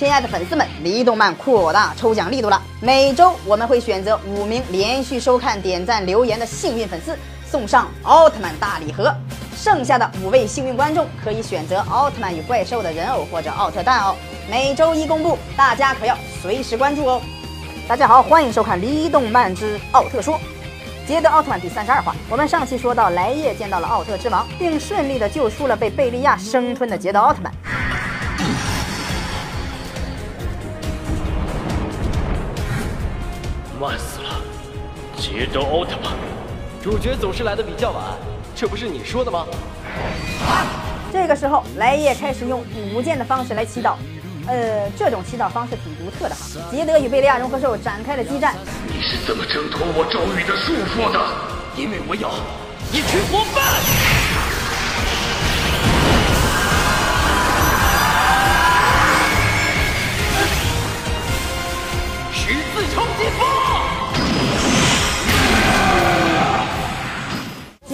亲爱的粉丝们，离动漫扩大抽奖力度了！每周我们会选择五名连续收看、点赞、留言的幸运粉丝，送上奥特曼大礼盒。剩下的五位幸运观众可以选择奥特曼与怪兽的人偶或者奥特蛋哦。每周一公布，大家可要随时关注哦。大家好，欢迎收看《离动漫之奥特说》。捷德奥特曼第三十二话，我们上期说到莱叶见到了奥特之王，并顺利的救出了被贝利亚生吞的捷德奥特曼。捷德奥特曼！主角总是来的比较晚，这不是你说的吗？啊这个时候，莱叶开始用舞剑的方式来祈祷。呃，这种祈祷方式挺独特的哈。捷德与贝利亚融合兽展开了激战。你是怎么挣脱我咒语的束缚的？因为我有一群伙伴。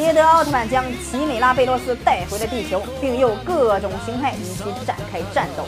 捷德奥特曼将奇美拉贝洛斯带回了地球，并用各种形态与其展开战斗。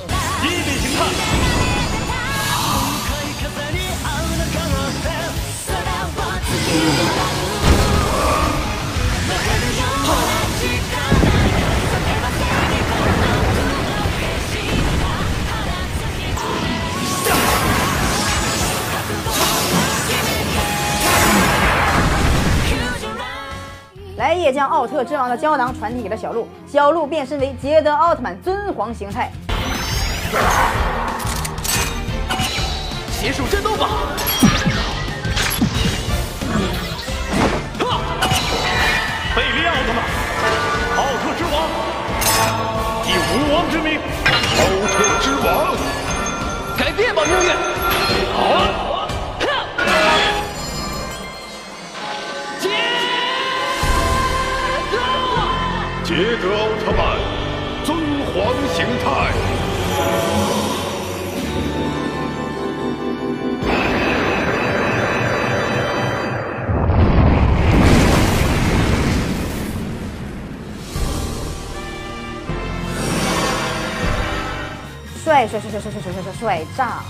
莱叶将奥特之王的胶囊传递给了小鹿，小鹿变身为捷德奥特曼尊皇形态。结束战斗吧！贝利亚奥特曼，奥特之王，以无王之名，奥特之王，改变吧命运！好，特曼，尊皇形态。帅帅帅帅帅帅帅帅帅炸了！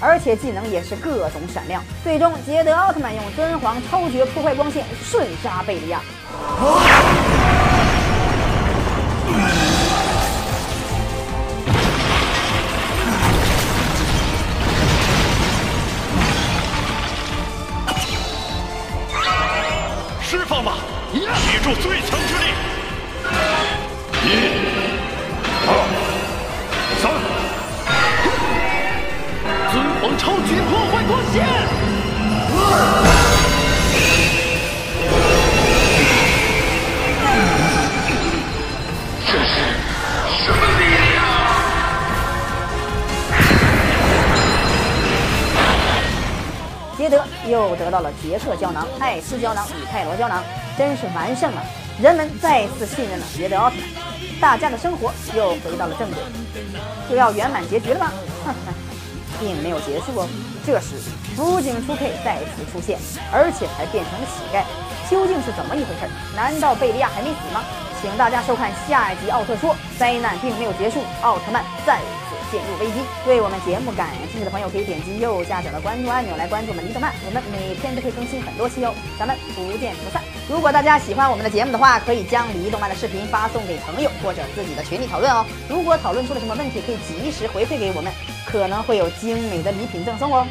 而且技能也是各种闪亮。最终，捷德奥特曼用尊皇超绝破坏光线瞬杀贝利亚。释放吧，记住最强之力！一、二、三。尊皇超绝破坏光线！又得到了杰克胶囊、艾斯胶囊与泰罗胶囊，真是完胜啊！人们再次信任了捷德奥特曼，大家的生活又回到了正轨。就要圆满结局了吗？哼哼，并没有结束哦。这时，辅警出 K 再次出现，而且还变成了乞丐，究竟是怎么一回事？难道贝利亚还没死吗？请大家收看下一集《奥特说》，灾难并没有结束，奥特曼再次陷入危机。对我们节目感兴趣的朋友，可以点击右下角的关注按钮来关注我们离动漫，我们每天都会更新很多期哦。咱们不见不散。如果大家喜欢我们的节目的话，可以将离动漫的视频发送给朋友或者自己的群里讨论哦。如果讨论出了什么问题，可以及时回馈给我们，可能会有精美的礼品赠送哦。